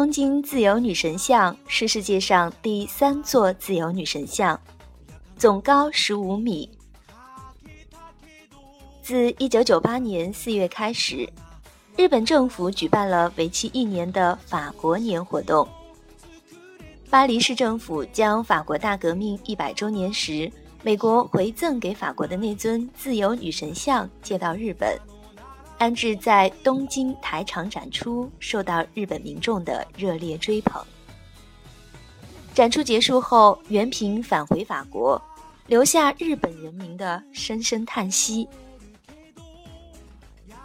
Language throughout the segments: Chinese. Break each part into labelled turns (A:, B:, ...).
A: 东京自由女神像是世界上第三座自由女神像，总高十五米。自一九九八年四月开始，日本政府举办了为期一年的法国年活动。巴黎市政府将法国大革命一百周年时，美国回赠给法国的那尊自由女神像借到日本。安置在东京台场展出，受到日本民众的热烈追捧。展出结束后，原平返回法国，留下日本人民的深深叹息。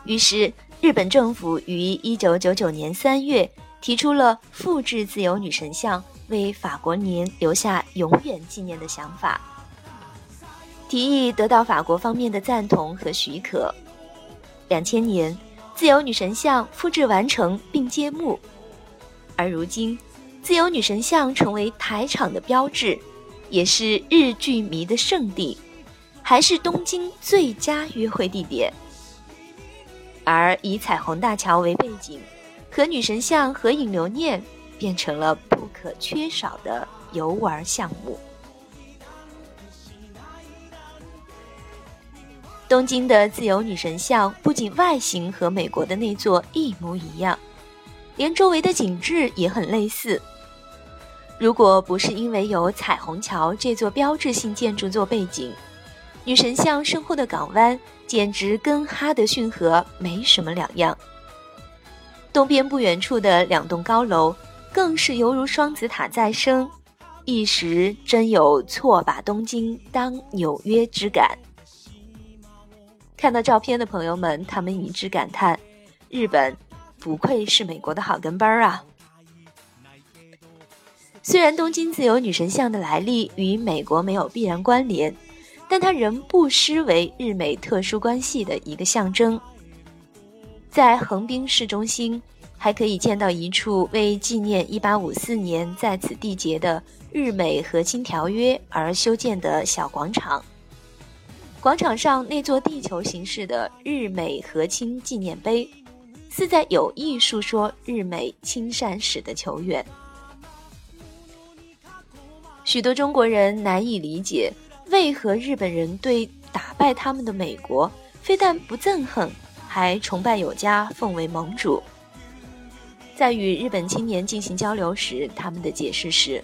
A: 于是，日本政府于一九九九年三月提出了复制自由女神像，为法国年留下永远纪念的想法。提议得到法国方面的赞同和许可。两千年，自由女神像复制完成并揭幕，而如今，自由女神像成为台场的标志，也是日剧迷的圣地，还是东京最佳约会地点。而以彩虹大桥为背景，和女神像合影留念，变成了不可缺少的游玩项目。东京的自由女神像不仅外形和美国的那座一模一样，连周围的景致也很类似。如果不是因为有彩虹桥这座标志性建筑做背景，女神像身后的港湾简直跟哈德逊河没什么两样。东边不远处的两栋高楼更是犹如双子塔再生，一时真有错把东京当纽约之感。看到照片的朋友们，他们一致感叹：“日本不愧是美国的好跟班儿啊！”虽然东京自由女神像的来历与美国没有必然关联，但它仍不失为日美特殊关系的一个象征。在横滨市中心，还可以见到一处为纪念1854年在此缔结的日美和亲条约而修建的小广场。广场上那座地球形式的日美和亲纪念碑，似在有意述说日美亲善史的久远。许多中国人难以理解，为何日本人对打败他们的美国，非但不憎恨，还崇拜有加，奉为盟主。在与日本青年进行交流时，他们的解释是：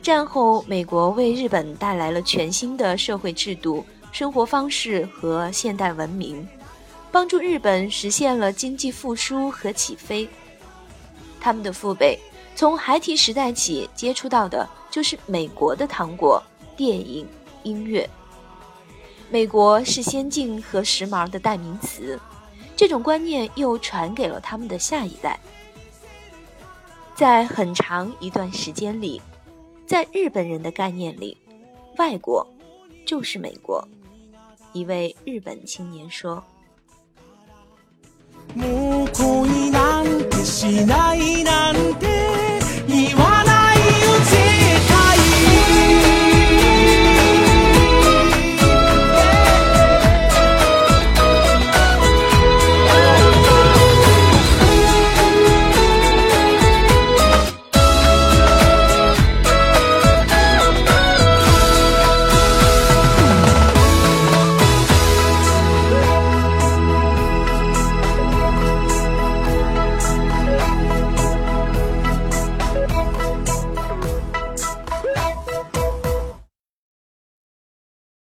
A: 战后美国为日本带来了全新的社会制度。生活方式和现代文明，帮助日本实现了经济复苏和起飞。他们的父辈从孩提时代起接触到的就是美国的糖果、电影、音乐。美国是先进和时髦的代名词，这种观念又传给了他们的下一代。在很长一段时间里，在日本人的概念里，外国就是美国。一位日本青年说：“